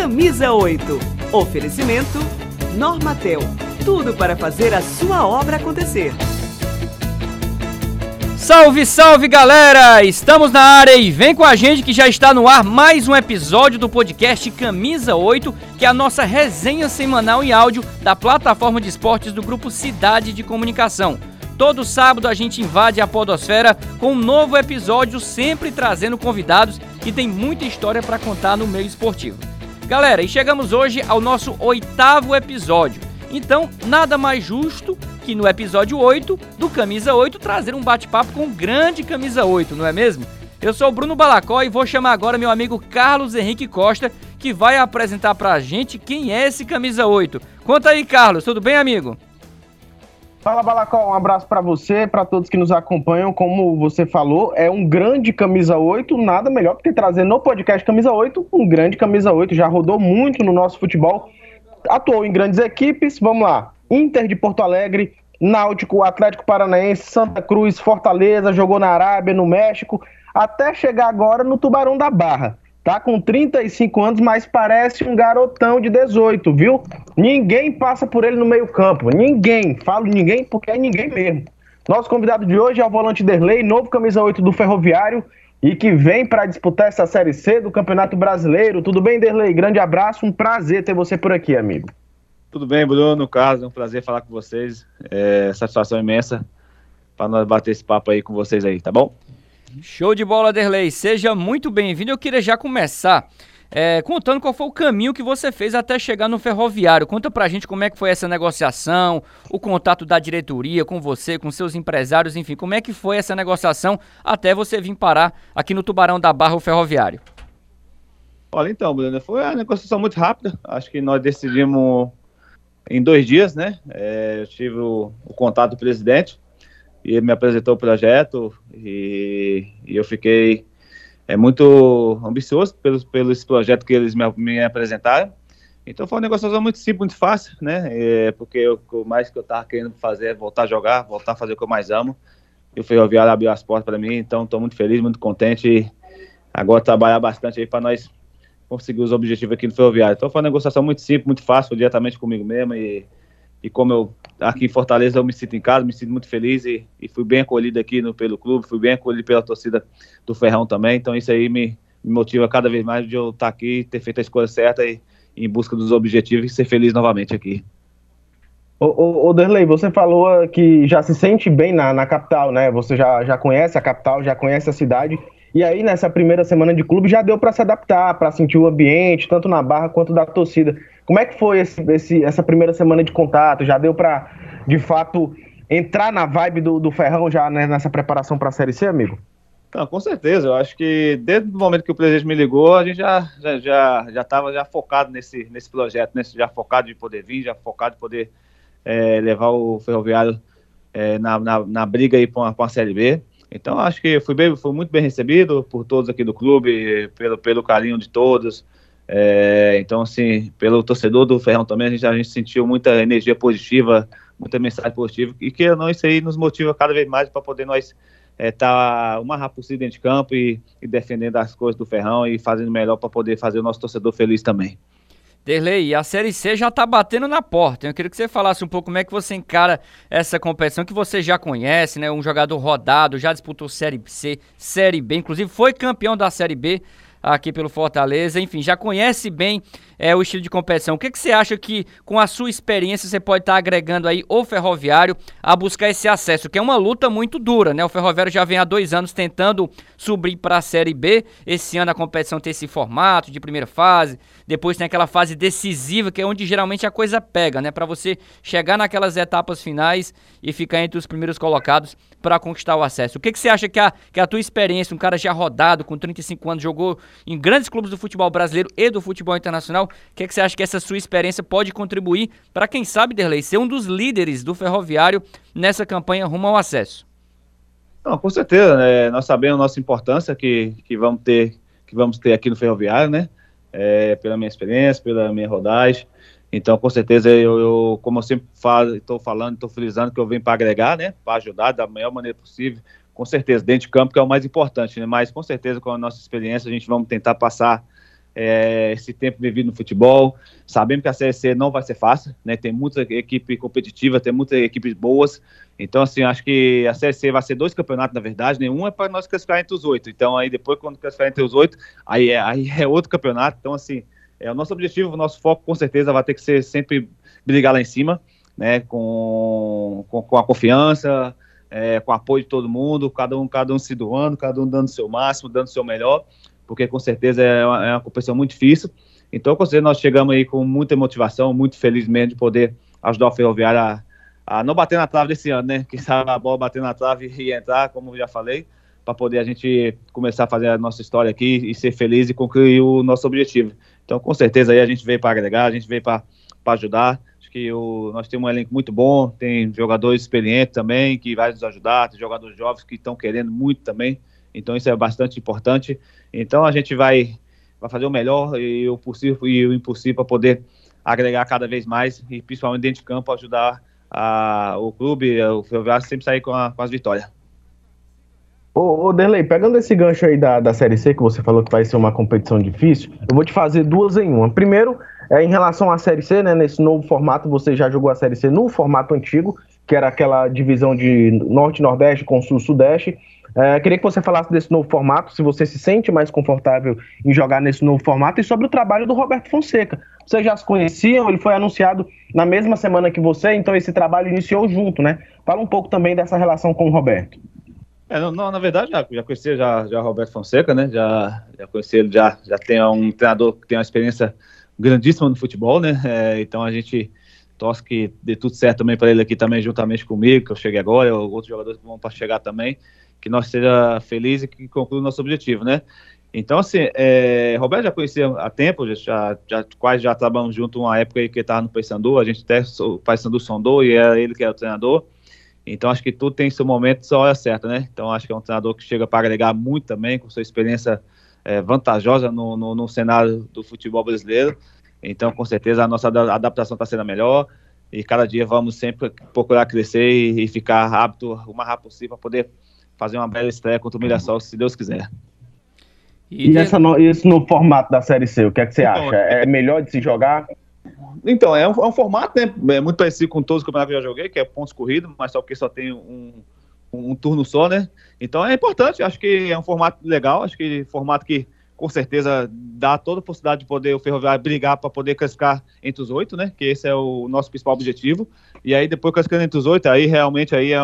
Camisa 8. Oferecimento Normatel. Tudo para fazer a sua obra acontecer. Salve, salve galera! Estamos na área e vem com a gente que já está no ar mais um episódio do podcast Camisa 8, que é a nossa resenha semanal em áudio da plataforma de esportes do grupo Cidade de Comunicação. Todo sábado a gente invade a Podosfera com um novo episódio, sempre trazendo convidados que têm muita história para contar no meio esportivo. Galera, e chegamos hoje ao nosso oitavo episódio. Então, nada mais justo que no episódio 8 do Camisa 8 trazer um bate-papo com o grande Camisa 8, não é mesmo? Eu sou o Bruno Balacó e vou chamar agora meu amigo Carlos Henrique Costa, que vai apresentar pra gente quem é esse Camisa 8. Conta aí, Carlos, tudo bem, amigo? Fala, Balacó, um abraço para você, para todos que nos acompanham. Como você falou, é um grande Camisa 8, nada melhor que trazer no podcast Camisa 8 um grande Camisa 8, já rodou muito no nosso futebol, atuou em grandes equipes, vamos lá. Inter de Porto Alegre, Náutico, Atlético Paranaense, Santa Cruz, Fortaleza, jogou na Arábia, no México, até chegar agora no Tubarão da Barra. Tá com 35 anos, mas parece um garotão de 18, viu? Ninguém passa por ele no meio-campo. Ninguém. Falo ninguém porque é ninguém mesmo. Nosso convidado de hoje é o volante Derlei, novo camisa 8 do Ferroviário e que vem para disputar essa Série C do Campeonato Brasileiro. Tudo bem, Derlei? Grande abraço, um prazer ter você por aqui, amigo. Tudo bem, Bruno, Carlos, é um prazer falar com vocês. É, satisfação imensa para nós bater esse papo aí com vocês aí, tá bom? Show de bola, Derlei. Seja muito bem-vindo. Eu queria já começar é, contando qual foi o caminho que você fez até chegar no ferroviário. Conta pra gente como é que foi essa negociação, o contato da diretoria com você, com seus empresários, enfim, como é que foi essa negociação até você vir parar aqui no Tubarão da Barra, o ferroviário. Olha, então, Bruno, foi uma negociação muito rápida. Acho que nós decidimos em dois dias, né? É, eu tive o, o, contato do presidente e ele me apresentou o projeto e, e eu fiquei é, muito ambicioso pelo, pelo esse projeto que eles me, me apresentaram. Então foi uma negociação muito simples, muito fácil, né? É, porque eu, o mais que eu estava querendo fazer é voltar a jogar, voltar a fazer o que eu mais amo. E o Ferroviário abriu as portas para mim, então estou muito feliz, muito contente. Agora trabalhar bastante aí para nós conseguir os objetivos aqui no Ferroviário. Então foi uma negociação muito simples, muito fácil, diretamente comigo mesmo e, e como eu aqui em Fortaleza eu me sinto em casa, me sinto muito feliz e, e fui bem acolhido aqui no, pelo clube, fui bem acolhido pela torcida do Ferrão também, então isso aí me, me motiva cada vez mais de eu estar aqui, ter feito a escolha certa e, em busca dos objetivos e ser feliz novamente aqui. Ô, ô, Derlei, você falou que já se sente bem na, na capital, né? Você já, já conhece a capital, já conhece a cidade. E aí, nessa primeira semana de clube, já deu para se adaptar, para sentir o ambiente, tanto na barra quanto da torcida. Como é que foi esse, esse, essa primeira semana de contato? Já deu para, de fato, entrar na vibe do, do Ferrão já né, nessa preparação para a Série C, amigo? Não, com certeza. Eu acho que desde o momento que o presidente me ligou, a gente já já já já estava já focado nesse nesse projeto, nesse já focado de poder vir, já focado de poder é, levar o Ferroviário é, na, na, na, briga aí para uma, Série B. Então acho que fui, bem, fui muito bem recebido por todos aqui do clube, pelo, pelo carinho de todos. É, então, assim, pelo torcedor do Ferrão também, a gente, a gente sentiu muita energia positiva, muita mensagem positiva, e que não, isso aí nos motiva cada vez mais para poder nós estar é, tá rápido possível dentro de campo e, e defendendo as coisas do Ferrão e fazendo melhor para poder fazer o nosso torcedor feliz também. Derlei, a Série C já está batendo na porta. Eu queria que você falasse um pouco como é que você encara essa competição que você já conhece, né? Um jogador rodado, já disputou Série C, Série B, inclusive foi campeão da Série B aqui pelo Fortaleza. Enfim, já conhece bem é, o estilo de competição. O que, que você acha que, com a sua experiência, você pode estar tá agregando aí o Ferroviário a buscar esse acesso? Que é uma luta muito dura, né? O Ferroviário já vem há dois anos tentando subir para a Série B. Esse ano a competição tem esse formato de primeira fase, depois tem aquela fase decisiva, que é onde geralmente a coisa pega, né? Para você chegar naquelas etapas finais e ficar entre os primeiros colocados para conquistar o acesso. O que, que você acha que a, que a tua experiência, um cara já rodado, com 35 anos, jogou em grandes clubes do futebol brasileiro e do futebol internacional, o que, que você acha que essa sua experiência pode contribuir para, quem sabe, Derlei, ser um dos líderes do ferroviário nessa campanha rumo ao acesso? Não, com certeza, né? nós sabemos a nossa importância que, que, vamos ter, que vamos ter aqui no ferroviário, né? É, pela minha experiência, pela minha rodagem. Então, com certeza, eu, eu como eu sempre falo, estou falando, estou frisando que eu venho para agregar, né? Para ajudar da melhor maneira possível. Com certeza, dentro de campo, que é o mais importante, né? Mas, com certeza, com a nossa experiência, a gente vamos tentar passar é, esse tempo vivido no futebol. Sabemos que a Série C não vai ser fácil, né? Tem muita equipe competitiva, tem muitas equipes boas. Então, assim, acho que a Série C vai ser dois campeonatos, na verdade. Nenhum é para nós classificar entre os oito. Então, aí depois, quando classificar entre os oito, aí é, aí é outro campeonato. Então, assim, é o nosso objetivo, o nosso foco, com certeza, vai ter que ser sempre brigar lá em cima, né? Com, com, com a confiança, é, com apoio de todo mundo, cada um, cada um se doando, cada um dando seu máximo, dando seu melhor porque com certeza é uma, é uma competição muito difícil. Então, com certeza, nós chegamos aí com muita motivação, muito feliz mesmo de poder ajudar o Ferroviário a, a não bater na trave desse ano, né? Quem sabe a bola bater na trave e entrar, como já falei, para poder a gente começar a fazer a nossa história aqui e ser feliz e concluir o nosso objetivo. Então, com certeza, aí a gente veio para agregar, a gente veio para ajudar. Acho que o, nós temos um elenco muito bom, tem jogadores experientes também que vai nos ajudar, tem jogadores jovens que estão querendo muito também. Então isso é bastante importante. Então a gente vai, vai fazer o melhor e o possível e o impossível para poder agregar cada vez mais e principalmente dentro de campo ajudar a, o clube, o Ferroviário sempre sair com, a, com as vitórias. Ô, ô pegando esse gancho aí da, da Série C, que você falou que vai ser uma competição difícil, eu vou te fazer duas em uma. Primeiro, é, em relação à Série C, né, nesse novo formato, você já jogou a Série C no formato antigo, que era aquela divisão de Norte-Nordeste com Sul-Sudeste. É, queria que você falasse desse novo formato, se você se sente mais confortável em jogar nesse novo formato e sobre o trabalho do Roberto Fonseca. Vocês já se conheciam, ele foi anunciado na mesma semana que você, então esse trabalho iniciou junto, né? Fala um pouco também dessa relação com o Roberto. É, não, na verdade, já, já conheci já, já Roberto Fonseca, né? Já, já conheci ele, já, já tem um treinador que tem uma experiência grandíssima no futebol, né? É, então a gente torce que dê tudo certo também para ele aqui também, juntamente comigo, que eu cheguei agora, outros jogadores que vão para chegar também que nós seja feliz e que conclua o nosso objetivo, né? Então, assim, é, Roberto já conhecia há tempo, já, já, quase já trabalhamos junto uma época aí que ele estava no Paysandu, a gente até o Paysandu sondou e era ele que era o treinador. Então, acho que tudo tem seu momento, só hora certa, né? Então, acho que é um treinador que chega para agregar muito também, com sua experiência é, vantajosa no, no, no, cenário do futebol brasileiro. Então, com certeza, a nossa adaptação está sendo melhor e cada dia vamos sempre procurar crescer e, e ficar rápido o mais rápido possível para poder fazer uma bela estreia contra o Mirassol, se Deus quiser. E, e essa no, isso no formato da Série C, o que é que você então, acha? É melhor de se jogar? Então, é um, é um, formato né, é muito parecido com todos os campeonatos que eu já joguei, que é pontos corridos, mas só porque só tem um, um, turno só, né? Então é importante, acho que é um formato legal, acho que formato que com certeza dá toda a possibilidade de poder o Ferroviário brigar para poder classificar entre os oito, né? Que esse é o nosso principal objetivo. E aí depois classificando entre os oito, aí realmente aí é,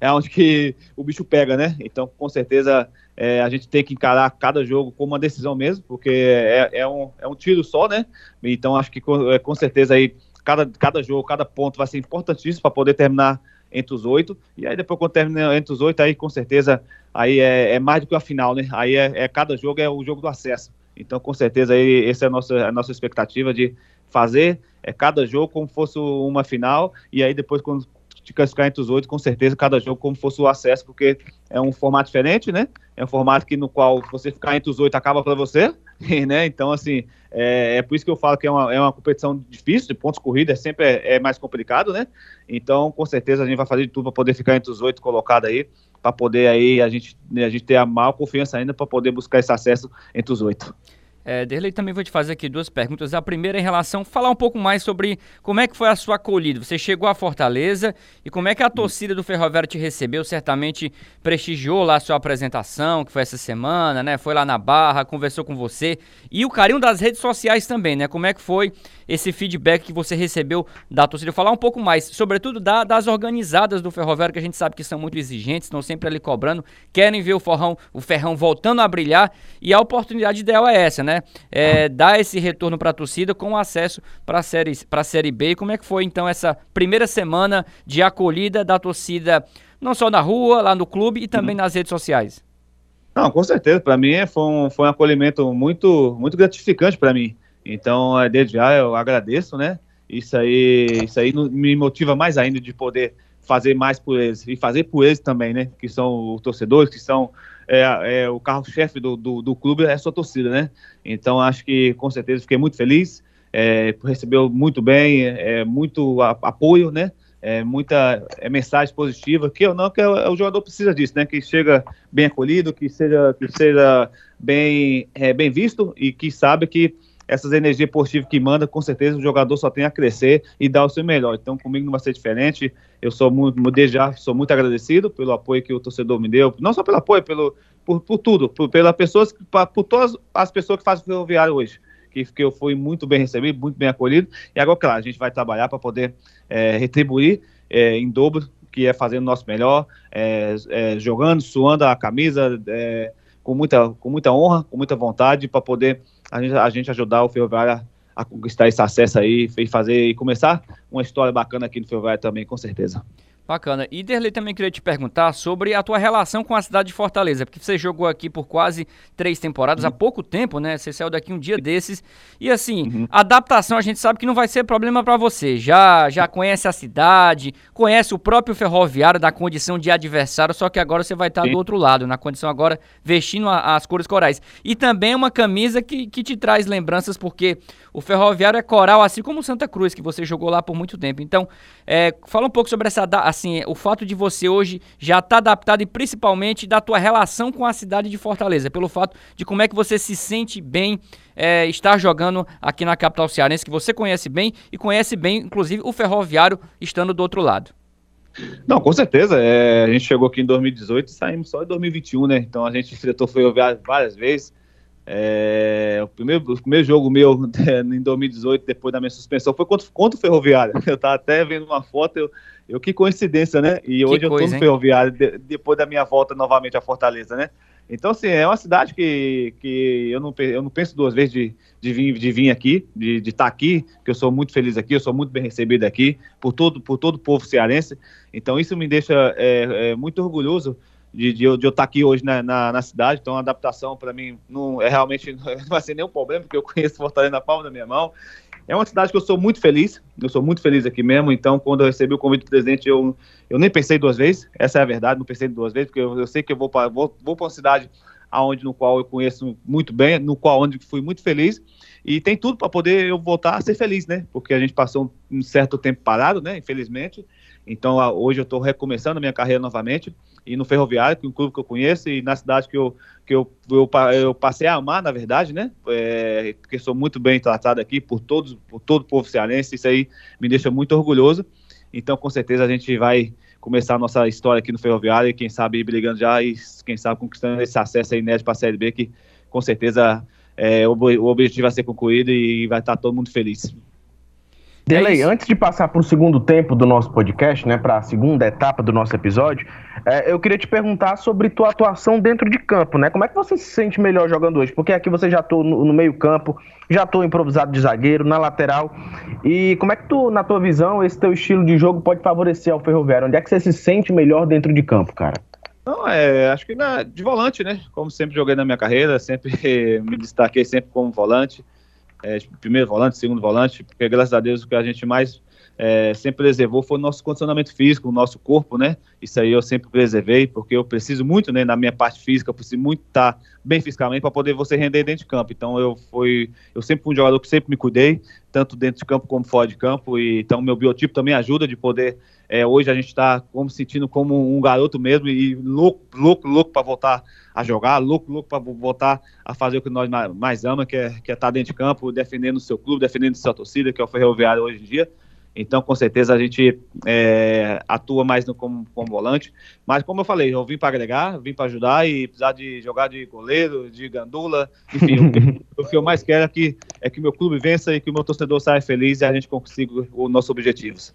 é onde que o bicho pega, né? Então com certeza é, a gente tem que encarar cada jogo como uma decisão mesmo, porque é, é, um, é um tiro só, né? Então acho que com, é, com certeza aí cada, cada jogo, cada ponto vai ser importantíssimo para poder terminar entre os oito. E aí depois quando termina entre os oito, aí com certeza aí é, é, mais do que a final, né? Aí é, é, cada jogo é o jogo do acesso. Então com certeza aí essa é a nossa, a nossa expectativa de fazer é cada jogo como fosse uma final e aí depois quando te classificar entre os oito, com certeza cada jogo como fosse o acesso, porque é um formato diferente, né? É um formato que no qual você ficar entre os oito acaba para você, né? Então, assim, é, é, por isso que eu falo que é uma, é uma competição difícil, de pontos corridos é sempre é, é mais complicado, né? Então, com certeza a gente vai fazer de tudo para poder ficar entre os oito colocados aí, para poder aí a gente, a gente ter a maior confiança ainda para poder buscar esse acesso entre os oito. É, Derlei, também vou te fazer aqui duas perguntas. A primeira em relação, falar um pouco mais sobre como é que foi a sua acolhida. Você chegou à Fortaleza e como é que a torcida do Ferroviário te recebeu? Certamente prestigiou lá a sua apresentação, que foi essa semana, né? Foi lá na Barra, conversou com você. E o carinho das redes sociais também, né? Como é que foi esse feedback que você recebeu da torcida? Falar um pouco mais, sobretudo da, das organizadas do Ferroviário, que a gente sabe que são muito exigentes, estão sempre ali cobrando, querem ver o Ferrão, o Ferrão voltando a brilhar. E a oportunidade dela é essa, né? É, dar esse retorno para a torcida com acesso para a série, B. E como é que foi então essa primeira semana de acolhida da torcida, não só na rua, lá no clube e também nas redes sociais? Não, com certeza. Para mim foi um, foi um acolhimento muito, muito gratificante para mim. Então, é, desde já eu agradeço, né? Isso aí, isso aí me motiva mais ainda de poder fazer mais por eles e fazer por eles também, né? Que são os torcedores, que são é, é o carro-chefe do, do, do, clube é a sua torcida, né? Então acho que com certeza fiquei muito feliz, é, recebeu muito bem, é, muito a, apoio, né? é, muita é, mensagem positiva, que eu não, que o jogador precisa disso, né? Que chega bem acolhido, que seja, que seja bem, é, bem visto e que sabe que essas energias positivas que manda, com certeza o jogador só tem a crescer e dar o seu melhor. Então, comigo não vai ser diferente. Eu sou muito, desde já sou muito agradecido pelo apoio que o torcedor me deu, não só pelo apoio, pelo, por, por tudo, por, pelas pessoas, por todas as pessoas que fazem o ferroviário hoje. Que, que eu fui muito bem recebido, muito bem acolhido. E agora, claro, a gente vai trabalhar para poder é, retribuir é, em dobro, que é fazendo o nosso melhor, é, é jogando, suando a camisa, é, com, muita, com muita honra, com muita vontade, para poder a gente, a gente ajudar o Ferroviário a, conquistar esse acesso aí e fazer e começar uma história bacana aqui no Ferroviário também, com certeza. Bacana. E Derlei também queria te perguntar sobre a tua relação com a cidade de Fortaleza, porque você jogou aqui por quase três temporadas, uhum. há pouco tempo, né? Você saiu daqui um dia desses. E assim, uhum. adaptação a gente sabe que não vai ser problema para você. Já já conhece a cidade, conhece o próprio ferroviário da condição de adversário, só que agora você vai estar do outro lado, na condição agora vestindo a, as cores corais. E também uma camisa que, que te traz lembranças, porque o ferroviário é coral, assim como o Santa Cruz, que você jogou lá por muito tempo. Então, é, fala um pouco sobre essa assim, o fato de você hoje já estar tá adaptado e principalmente da tua relação com a cidade de Fortaleza, pelo fato de como é que você se sente bem é, estar jogando aqui na capital cearense, que você conhece bem e conhece bem, inclusive, o ferroviário estando do outro lado. Não, com certeza. É, a gente chegou aqui em 2018 e saímos só em 2021, né? Então a gente enfrentou o ferroviário várias vezes. É, o, primeiro, o primeiro jogo meu em 2018, depois da minha suspensão, foi contra, contra o Ferroviário. Eu tava até vendo uma foto, eu, eu que coincidência, né? E hoje coisa, eu tô no hein? Ferroviário, de, depois da minha volta novamente à Fortaleza, né? Então, assim, é uma cidade que, que eu, não, eu não penso duas vezes de, de, vir, de vir aqui, de estar tá aqui, que eu sou muito feliz aqui, eu sou muito bem recebido aqui, por todo, por todo o povo cearense. Então, isso me deixa é, é, muito orgulhoso de, de, eu, de eu estar aqui hoje na, na, na cidade. Então, a adaptação para mim não é realmente não vai ser nenhum problema, porque eu conheço Fortaleza na palma da minha mão. É uma cidade que eu sou muito feliz, eu sou muito feliz aqui mesmo. Então, quando eu recebi o convite do presidente, eu, eu nem pensei duas vezes. Essa é a verdade, não pensei duas vezes, porque eu, eu sei que eu vou para vou, vou uma cidade aonde no qual eu conheço muito bem, no qual onde fui muito feliz e tem tudo para poder eu voltar a ser feliz, né? Porque a gente passou um certo tempo parado, né? Infelizmente. Então, hoje eu estou recomeçando a minha carreira novamente e no Ferroviário, que é um clube que eu conheço, e na cidade que eu, que eu, eu, eu passei a amar, na verdade, né? É, porque sou muito bem tratado aqui por todos, por todo o povo cearense, isso aí me deixa muito orgulhoso. Então, com certeza, a gente vai começar a nossa história aqui no Ferroviário e quem sabe brigando já e quem sabe conquistando esse acesso aí inédito para a Série B, que com certeza é, o, o objetivo vai ser concluído e vai estar todo mundo feliz. Delay, é antes de passar para o segundo tempo do nosso podcast, né, para a segunda etapa do nosso episódio, é, eu queria te perguntar sobre tua atuação dentro de campo, né? Como é que você se sente melhor jogando hoje? Porque aqui você já tô no, no meio campo, já tô improvisado de zagueiro, na lateral. E como é que tu, na tua visão, esse teu estilo de jogo pode favorecer ao Ferroviário? Onde é que você se sente melhor dentro de campo, cara? Não, é, acho que na, de volante, né? Como sempre joguei na minha carreira, sempre me destaquei sempre como volante é, primeiro volante, segundo volante, porque graças a Deus o que a gente mais é, sempre preservou foi o nosso condicionamento físico, o nosso corpo, né? Isso aí eu sempre preservei, porque eu preciso muito, né, na minha parte física, eu preciso muito estar bem fisicamente para poder você render dentro de campo. Então eu fui, eu sempre fui um jogador que sempre me cuidei, tanto dentro de campo como fora de campo, e então meu biotipo também ajuda de poder. É, hoje a gente está como sentindo como um garoto mesmo e louco, louco, louco para voltar a jogar, louco, louco para voltar a fazer o que nós mais amamos, que é, que é estar tá dentro de campo, defendendo o seu clube, defendendo a sua torcida, que é o Ferroviário hoje em dia. Então, com certeza, a gente é, atua mais no, como, como volante. Mas, como eu falei, eu vim para agregar, vim para ajudar e precisar de jogar de goleiro, de gandula. Enfim, o, o, que eu mais quero é que, é que meu clube vença e que o meu torcedor saia feliz e a gente consiga os nossos objetivos.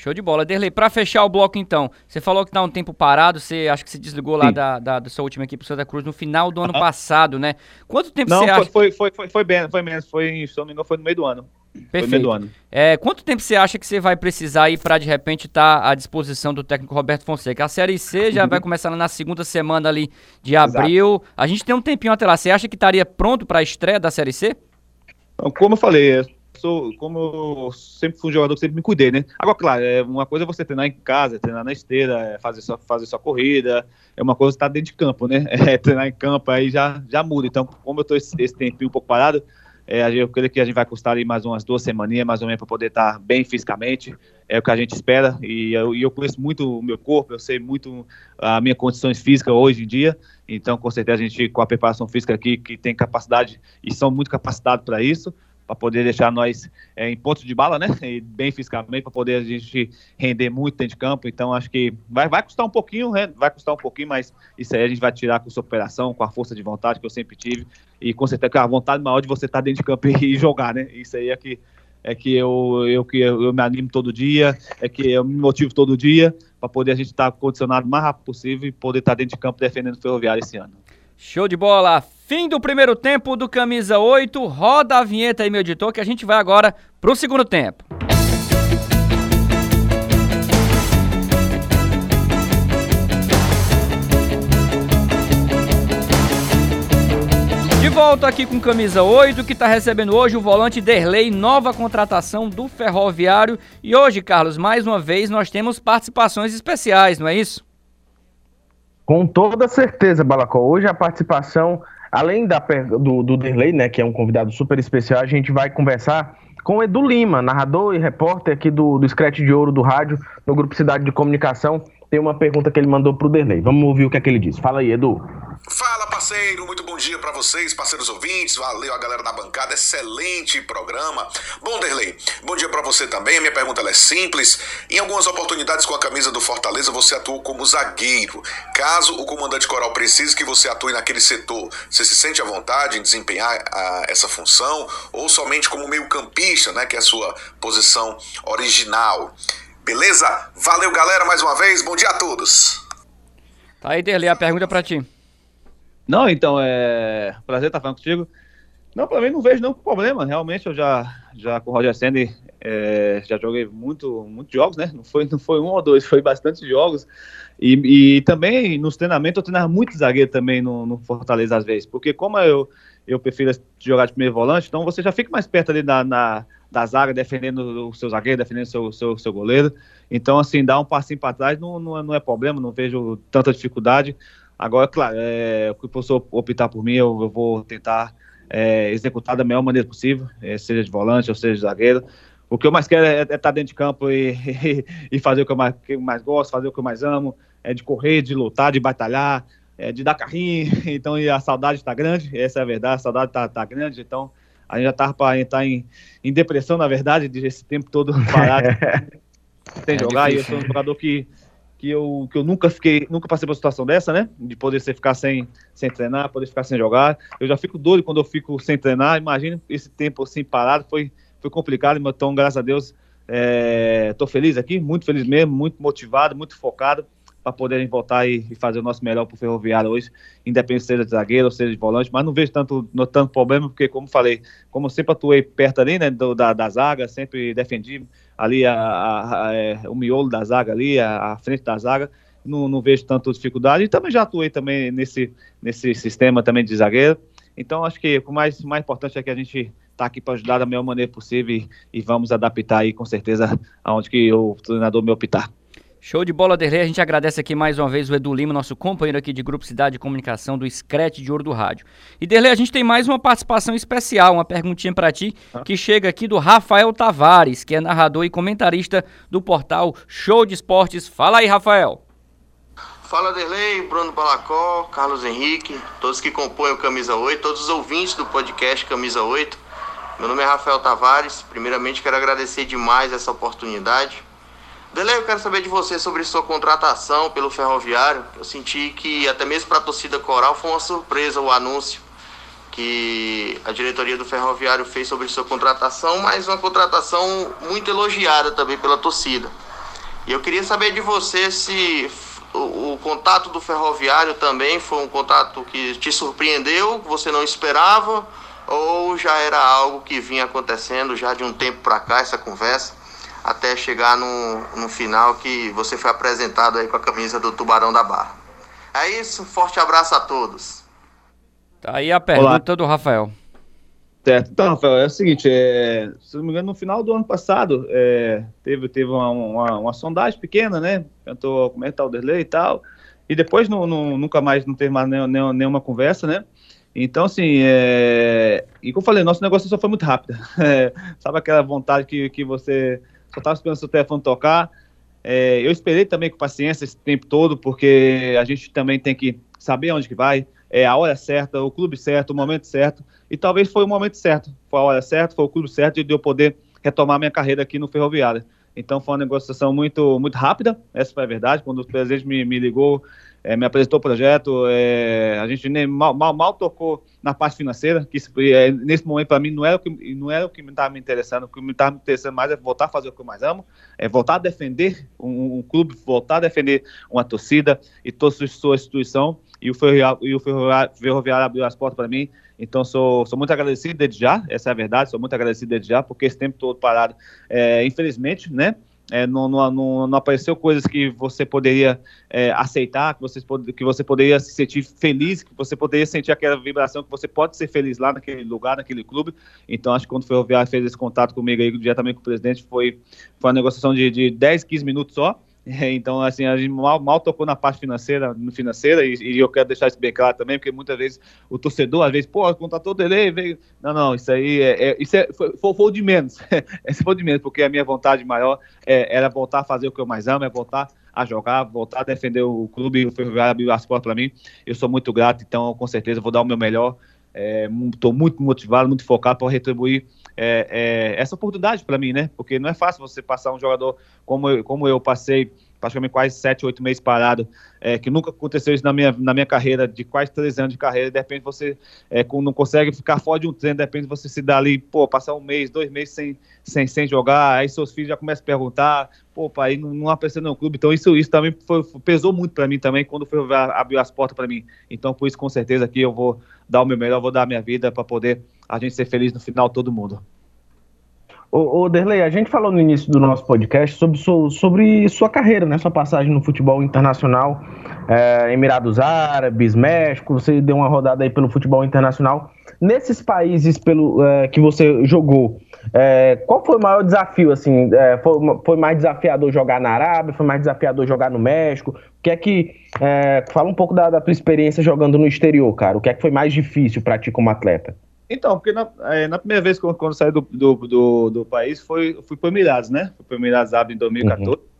Show de bola. Derlei, para fechar o bloco então, você falou que tá um tempo parado, você acho que se desligou lá da, da, da, sua última equipe, Santa Cruz, no final do ano passado, né? Quanto tempo não, você foi, acha... Foi, foi, foi, foi, bem, foi menos, foi, se não me engano, foi no meio do ano. Perfeito. É, quanto tempo você acha que você vai precisar aí para de repente estar tá à disposição do técnico Roberto Fonseca? A Série C já uhum. vai começar na segunda semana ali de abril. Exato. A gente tem um tempinho até lá. Você acha que estaria pronto para a estreia da Série C? Como eu falei, sou, como eu sempre fui um jogador que sempre me cuidei, né? Agora, claro, é uma coisa é você treinar em casa, treinar na esteira, é fazer sua, fazer sua corrida, é uma coisa estar tá dentro de campo, né? É, treinar em campo aí já, já muda. Então, como eu tô esse, esse tempinho um pouco parado, É, eu creio que a gente vai custar aí mais umas duas semaninhas, mais ou menos, para poder estar bem fisicamente. É o que a gente espera. E eu, eu conheço muito o meu corpo, eu sei muito as minhas condições físicas hoje em dia. Então, com certeza, a gente, com a preparação física aqui, que tem capacidade e são muito capacitados para isso, para poder deixar nós é, em pontos de bala, né? E bem fisicamente, para poder a gente render muito dentro de campo. Então, acho que vai, vai custar um pouquinho, né? vai custar um pouquinho, mas isso aí a gente vai tirar com sua operação, com a força de vontade que eu sempre tive. E com certeza com a vontade maior de você estar dentro de campo e jogar, né? Isso aí é que é que eu, eu, que eu me animo todo dia, é que eu me motivo todo dia para poder a gente estar tá condicionado o mais rápido possível e poder estar tá dentro de campo defendendo o Ferroviário esse ano. Show de bola! Fim do primeiro tempo do Camisa 8. Roda a vinheta aí, meu editor, que a gente vai agora pro segundo tempo. De volta aqui com camisa 8, que está recebendo hoje o volante Derlei, nova contratação do Ferroviário. E hoje, Carlos, mais uma vez nós temos participações especiais, não é isso? Com toda certeza, Balacó. Hoje a participação Além da, do, do Derlei, né, que é um convidado super especial, a gente vai conversar com o Edu Lima, narrador e repórter aqui do, do Scratch de Ouro do Rádio, no Grupo Cidade de Comunicação. Tem uma pergunta que ele mandou para o Derlei. Vamos ouvir o que é que ele diz. Fala aí, Edu. Fala, parceiro, muito bom dia para vocês, parceiros ouvintes. Valeu a galera da bancada, excelente programa. Bom, Derlei, bom dia para você também. A minha pergunta é simples. Em algumas oportunidades com a camisa do Fortaleza, você atuou como zagueiro. Caso o comandante Coral precise que você atue naquele setor, você se sente à vontade em desempenhar a, ah, essa função ou somente como meio-campista, né, que é a sua posição original? Beleza? Valeu, galera, mais uma vez. Bom dia a todos. Tá aí, Derlei, a pergunta para ti. Não, então, é prazer estar falando contigo. Não, para mim não vejo nenhum problema. Realmente eu já, já com o Roger Sandy é, já joguei muito, muitos jogos, né? Não foi, não foi um ou dois, foi bastante jogos. E, e também nos treinamentos eu treinava muito zagueiro também no, no, Fortaleza às vezes, porque como eu, eu prefiro jogar de primeiro volante, então você já fica mais perto ali na, na da zaga, defendendo o seu zagueiro, defendendo o seu, seu, seu goleiro. Então, assim, dar um passinho para trás não, não, não é problema, não vejo tanta dificuldade. Agora, claro, é, o que o professor optar por mim, eu, eu vou tentar é, executar da melhor maneira possível, é, seja de volante ou seja de zagueiro. O que eu mais quero é, é estar dentro de campo e, e, fazer o que eu, mais, que eu mais gosto, fazer o que eu mais amo, é de correr, de lutar, de batalhar, é, de dar carrinho. Então, e a saudade está grande, essa é a verdade, a saudade está tá grande. Então, a gente já estava para entrar em, em depressão, na verdade, de esse tempo todo parado sem é jogar. Difícil. E eu sou um jogador que que eu, que eu nunca fiquei, nunca passei por uma situação dessa, né? De poder ser, ficar sem, sem treinar, poder ficar sem jogar. Eu já fico doido quando eu fico sem treinar. Imagina esse tempo assim parado, foi, foi complicado, então, graças a Deus, estou é, feliz aqui, muito feliz mesmo, muito motivado, muito focado para poder voltar e, e, fazer o nosso melhor para o Ferroviário hoje, independente seja de zagueiro ou seja de volante, mas não vejo tanto, no, tanto problema, porque, como falei, como sempre atuei perto ali, né, do, da, da zaga, sempre defendi ali a, a, a, é, o miolo da zaga ali, a, frente da zaga, não, não, vejo tanto dificuldade. E também já atuei também nesse, nesse sistema também de zagueiro. Então acho que o mais, mais importante é que a gente está aqui para ajudar da melhor maneira possível e, e, vamos adaptar aí com certeza aonde que o treinador me optar. Show de bola, Derlei. A gente agradece aqui mais uma vez o Edu Lima, nosso companheiro aqui de Grupo Cidade de Comunicação do Scratch de Ouro do Rádio. E Derlei, a gente tem mais uma participação especial, uma perguntinha para ti, ah. que chega aqui do Rafael Tavares, que é narrador e comentarista do portal Show de Esportes. Fala aí, Rafael. Fala, Derlei, Bruno Balacó, Carlos Henrique, todos que compõem o Camisa 8, todos os ouvintes do podcast Camisa 8. Meu nome é Rafael Tavares. Primeiramente, quero agradecer demais essa oportunidade Dele, eu quero saber de você sobre sua contratação pelo Ferroviário. Eu senti que até mesmo para a torcida coral foi uma surpresa o anúncio que a diretoria do Ferroviário fez sobre sua contratação, mas uma contratação muito elogiada também pela torcida. E eu queria saber de você se o, o contato do Ferroviário também foi um contato que te surpreendeu, que você não esperava, ou já era algo que vinha acontecendo já de um tempo para cá essa conversa? Até chegar no, no final que você foi apresentado aí com a camisa do Tubarão da Barra. É isso, forte abraço a todos. Tá aí a pergunta Olá. do Rafael. Certo. Então, Rafael, é o seguinte, é, se não me engano, no final do ano passado, é, teve, teve uma, uma, uma, sondagem pequena, né? Tentou comentar o Derlei e tal, e depois não, não, nunca mais não teve mais nenhuma, nenhuma conversa, né? Então, assim, é, e como eu falei, nosso negócio só foi muito rápido. É, sabe aquela vontade que, que você só estava esperando seu telefone tocar? É, eu esperei também com paciência esse tempo todo, porque a gente também tem que saber onde que vai, é a hora certa, o clube certo, o momento certo, e talvez foi o momento certo, foi a hora certa, foi o clube certo de eu poder retomar minha carreira aqui no Ferroviário. Então foi uma negociação muito, muito rápida, essa foi a verdade, quando o presidente me, me ligou, é, me apresentou o projeto, é, a gente nem, mal, mal, mal, tocou na parte financeira, que isso, é, nesse momento para mim não era o que não era o que me estava me interessando, o que me estava me interessando mais é voltar a fazer o que eu mais amo, é voltar a defender um, um clube, voltar a defender uma torcida e toda a sua instituição, e o Ferroviário, e o Ferroviário, Ferroviário abriu as portas para mim, então sou, sou muito agradecido desde já, essa é a verdade, sou muito agradecido desde já, porque esse tempo todo parado, é, infelizmente, né, é, não, não, não, apareceu coisas que você poderia é, aceitar, que você, que você poderia se sentir feliz, que você poderia sentir aquela vibração que você pode ser feliz lá naquele lugar, naquele clube. Então, acho que quando o Ferroviário fez esse contato comigo aí, diretamente com o presidente, foi, foi uma negociação de, de 10, 15 minutos só. Então, assim, a gente mal, mal tocou na parte financeira, no financeira e, e, eu quero deixar isso bem claro também, porque muitas vezes o torcedor, às vezes, pô, contratou o delay, veio. Não, não, isso aí é, é isso é, foi, foi, de menos. Esse foi de menos, porque a minha vontade maior é, era voltar a fazer o que eu mais amo, é voltar a jogar, voltar a defender o clube, o Ferroviário abriu as portas para mim. Eu sou muito grato, então, com certeza, vou dar o meu melhor. Estou é, muito motivado, muito focado para retribuir é, é, essa oportunidade para mim, né? Porque não é fácil você passar um jogador como eu, como eu passei praticamente quase sete, oito meses parado, é, que nunca aconteceu isso na minha, na minha carreira, de quase três anos de carreira, de repente você é, não consegue ficar fora de um treino, de repente você se dá ali, pô, passar um mês, dois meses sem, sem, sem jogar, aí seus filhos já começam a perguntar, pô, pai, não, não apareceu no clube, então isso, isso também foi, pesou muito para mim também, quando foi abriu as portas para mim, então por isso com certeza aqui eu vou dar o meu melhor, vou dar a minha vida para poder a gente ser feliz no final, todo mundo. Ô, Derlei, a gente falou no início do nosso podcast sobre, sobre sua carreira, né? Sua passagem no futebol internacional, é, Emirados Árabes, México, você deu uma rodada aí pelo futebol internacional. Nesses países pelo, é, que você jogou, é, qual foi o maior desafio, assim? Foi, foi, mais desafiador jogar na Arábia? Foi mais desafiador jogar no México? O que é que... Fala um pouco da, da tua experiência jogando no exterior, cara. O que é que foi mais difícil para ti como atleta? Então, porque na, é, na primeira vez quando, quando saí do, do, do, do, país, foi, fui para o Emirados, né? Fui para o Emirados Árabes em 2014. Uhum.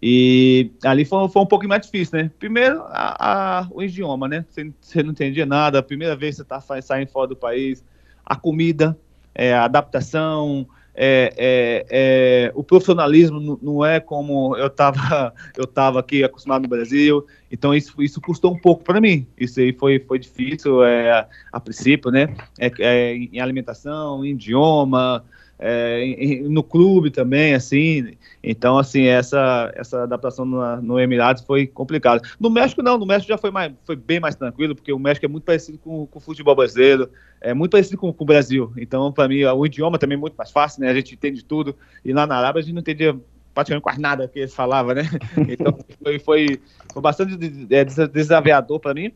E ali foi, foi um pouco mais difícil, né? Primeiro, a, a, o idioma, né? Você, você, não entendia nada, a primeira vez você está saindo fora do país, a comida, é, a adaptação, é, é, é, o profissionalismo não é como eu estava eu tava aqui acostumado no Brasil, então isso, isso custou um pouco para mim. Isso aí foi, foi difícil é, a princípio, né? É em alimentação, em idioma, é, no clube também, assim. Então, assim, essa, essa adaptação no, no Emirados foi complicada. No México, não, no México já foi, mais, foi bem mais tranquilo, porque o México é muito parecido com, com o futebol brasileiro, é muito parecido com, com o Brasil. Então, para mim, o idioma também é muito mais fácil, né? A gente entende tudo. E lá na Arábia a gente não entendia praticamente quase nada que eles falavam, né? Então, foi, foi, foi bastante desafiador para mim.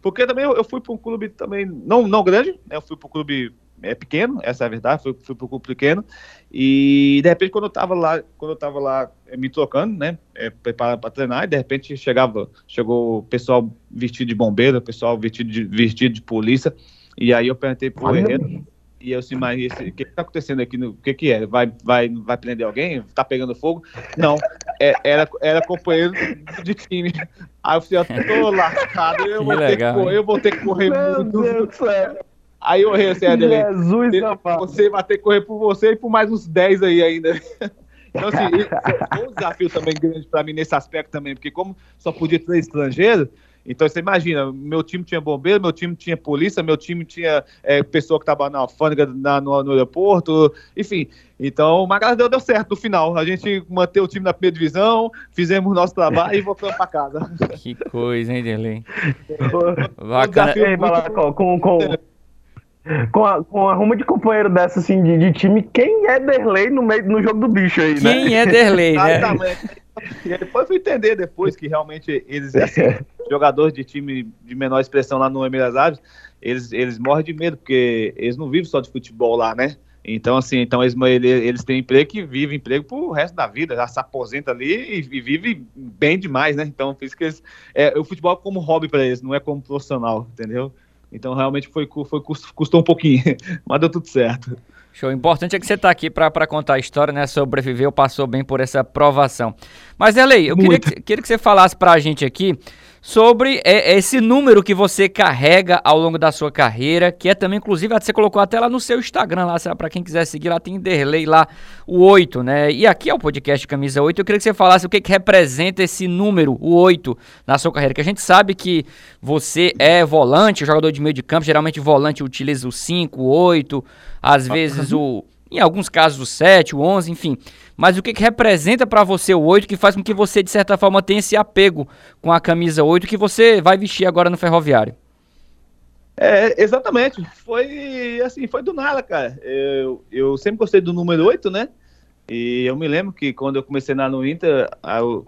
Porque também eu, eu fui para um clube também, não, não grande, né? Eu fui para um clube é pequeno, essa é a verdade, fui, fui pro clube pequeno, e de repente quando eu tava lá, quando eu tava lá é, me trocando, né, é, preparado para treinar, e de repente chegava, chegou o pessoal vestido de bombeiro, o pessoal vestido de, vestido de polícia, e aí eu perguntei pro Herrero, e eu assim, mas o que está acontecendo aqui? O que, que é? Vai, vai, vai prender alguém? Tá pegando fogo? Não, é, era, era companheiro de time. Aí eu falei, eu tô lascado, eu, vou legal, ter, que correr, eu vou ter que correr Meu muito. Deus do céu. Aí eu errei assim, Jesus, Você vai ter que correr por você e por mais uns 10 aí ainda. Então, assim, foi um desafio também grande para mim nesse aspecto também, porque como só podia ter estrangeiro, então você imagina, meu time tinha bombeiro, meu time tinha polícia, meu time tinha é, pessoa que estava na alfândega na, no, no, aeroporto, enfim. Então, mas graças a Deus deu certo no final. A gente manteve o time na primeira divisão, fizemos o nosso trabalho e voltamos para casa. Que coisa, hein, Derlei? Bacana. Um com, com, com a, com a ruma de companheiro dessa, assim, de, de, time, quem é Derlei no meio no jogo do bicho aí, né? Quem é Derlei, né? Exatamente. E depois fui entender depois que realmente eles, assim, jogadores de time de menor expressão lá no Emirados Árabes, eles, eles morrem de medo, porque eles não vivem só de futebol lá, né? Então, assim, então eles, eles têm emprego que vive emprego pro resto da vida, já se aposenta ali e, e vive bem demais, né? Então, por isso que eles, é, o futebol é como hobby para eles, não é como profissional, entendeu? Então realmente foi, foi custou um pouquinho, mas deu tudo certo. Show. O importante é que você está aqui para contar a história, né? Sobreviveu, passou bem por essa provação. Mas, Elei, eu queria que, queria que, você falasse para a gente aqui sobre é, esse número que você carrega ao longo da sua carreira, que é também, inclusive, você colocou até lá no seu Instagram, lá, para quem quiser seguir, lá tem Derlei lá, o 8, né? E aqui é o podcast Camisa 8, eu queria que você falasse o que, que representa esse número, o 8, na sua carreira, que a gente sabe que você é volante, jogador de meio de campo, geralmente volante utiliza o 5, o 8, às vezes o em alguns casos o 7, o 11, enfim. Mas o que, que representa para você o 8 que faz com que você, de certa forma, tenha esse apego com a camisa 8 que você vai vestir agora no ferroviário? É, exatamente. Foi assim, foi do nada, cara. Eu, eu sempre gostei do número 8, né? E eu me lembro que quando eu comecei na no Inter,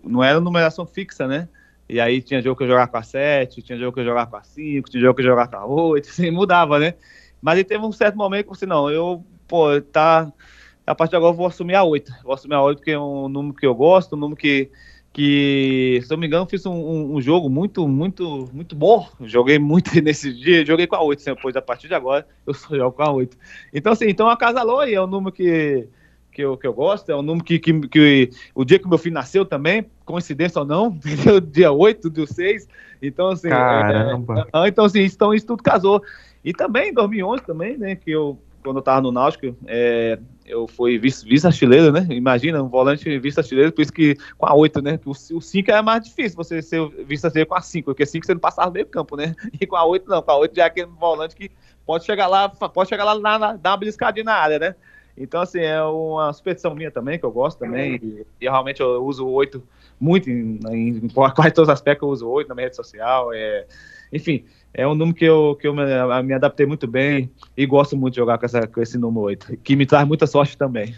não era numeração fixa, né? E aí tinha jogo que eu jogava com a 7, tinha jogo que eu jogava com a 5, tinha jogo que eu jogava com a 8, assim, mudava, né? Mas aí teve um certo momento que eu falei, não, eu pô, tá. A partir de agora eu vou assumir a 8. Vou assumir a 8 porque é um número que eu gosto, um número que, que se eu não me engano, fiz um, um, um, jogo muito, muito, muito bom. Joguei muito nesse dia, joguei com a 8, depois a partir de agora eu só jogo com a 8. Então, assim, então a Casa Loi é um número que, que, eu, que eu gosto, é um número que, que, que o dia que meu filho nasceu também, coincidência ou não? Dia 8 do 6. Então, assim, Caramba. É, é, então, assim, então isso tudo casou. E também em 2011 também, né, que eu quando eu tava no Náutico, é, eu fui vice-artilheiro, né? Imagina, um volante vice-artilheiro, por isso que com a 8, né? O 5 é mais difícil você ser vice-artilheiro com a 5, porque 5 você não passava meio campo, né? E com a 8 não, com a 8 já é aquele volante que pode chegar lá, pode chegar lá, na, na, dar uma beliscadinha na área, né? Então, assim, é uma superstição minha também, que eu gosto também, e, e realmente eu uso o 8 muito, em, em, em, quase todos os aspectos eu uso o 8 na minha rede social, é, enfim, é um número que eu, que eu me, me, adaptei muito bem e gosto muito de jogar com, essa, com esse número 8, que me traz muita sorte também.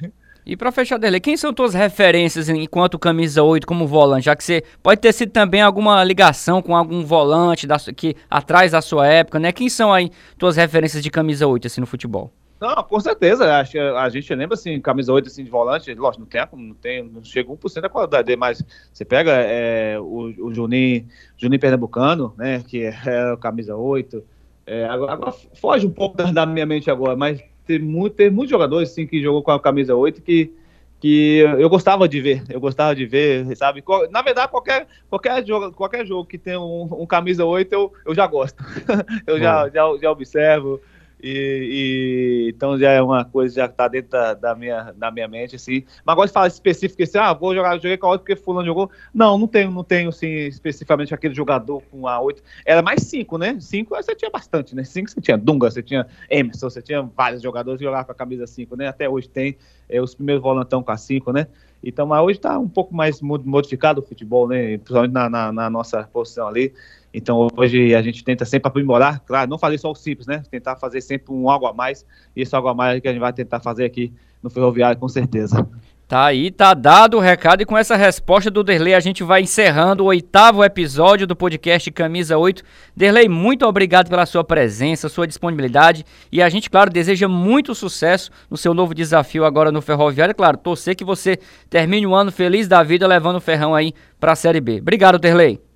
E para fechar dele, quem são tuas referências enquanto camisa 8 como volante? Já que você pode ter sido também alguma ligação com algum volante da, que atrás da sua época, né? Quem são aí tuas referências de camisa 8 assim no futebol? Não, com certeza. Acho a gente lembra assim, camisa 8 assim, de volante, lógico, não tem, não tem, não chega 1% da qualidade dele, mas você pega é, o, o Juninho, Juninho Pernambucano, né? Que é, camisa 8. É, agora, agora, foge um pouco da, da, minha mente agora, mas tem, muito, tem muitos jogadores assim, que jogou com a camisa 8 que, que eu gostava de ver. Eu gostava de ver, sabe? Na verdade, qualquer, qualquer, jogo, qualquer jogo que tem um, um camisa 8, eu, eu já gosto. eu já, já, já observo. E, e, então já é uma coisa já está dentro da, da, minha, da minha mente, assim. Mas gosto de falar específico assim, ah, vou jogar, joguei com a 8 porque fulano jogou. Não, não tenho, não tenho, assim, especificamente aquele jogador com a 8. Era mais 5, né? 5 você tinha bastante, né? 5 você tinha Dunga, você tinha Emerson, você tinha vários jogadores que jogavam com a camisa 5, né? Até hoje tem é, os primeiros volantão com a 5, né? Então, mas hoje está um pouco mais modificado o futebol, né? Principalmente na, na, na nossa posição ali. Então hoje a gente tenta sempre aprimorar, claro, não fazer só o simples, né? Tentar fazer sempre um algo a mais, e esse algo a mais que a gente vai tentar fazer aqui no Ferroviário, com certeza. Tá aí, tá dado o recado e com essa resposta do Derlei a gente vai encerrando o oitavo episódio do podcast Camisa 8. Derlei, muito obrigado pela sua presença, sua disponibilidade e a gente, claro, deseja muito sucesso no seu novo desafio agora no Ferroviário. Claro, torcer que você termine o ano feliz da vida levando o Ferrão aí para a Série B. Obrigado, Derlei.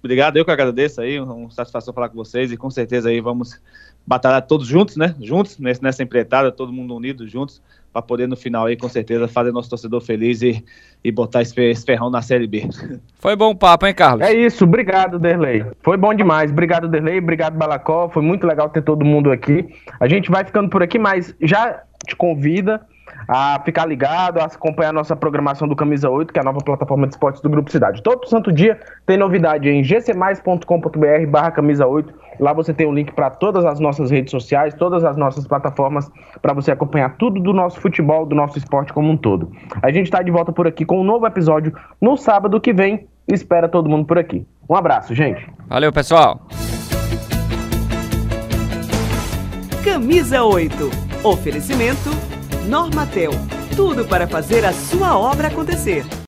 Obrigado, eu que agradeço aí, uma satisfação falar com vocês e com certeza aí vamos batalhar todos juntos, né? Juntos nessa empreitada, todo mundo unido juntos para poder no final aí com certeza fazer nosso torcedor feliz e, e botar esse, esse ferrão na Série B. Foi bom o papo, hein, Carlos? É isso, obrigado, Derlei. Foi bom demais. Obrigado, Derlei. Obrigado, Balacó. Foi muito legal ter todo mundo aqui. A gente vai ficando por aqui, mas já te convida a ficar ligado, a acompanhar a nossa programação do Camisa 8, que é a nova plataforma de esportes do Grupo Cidade. Todo santo dia tem novidade em gcmais.com.br barra camisa 8. Lá você tem o um link para todas as nossas redes sociais, todas as nossas plataformas, para você acompanhar tudo do nosso futebol, do nosso esporte como um todo. A gente está de volta por aqui com um novo episódio no sábado que vem. Espera todo mundo por aqui. Um abraço, gente. Valeu, pessoal. Camisa 8. Oferecimento Normatel. Tudo para fazer a sua obra acontecer.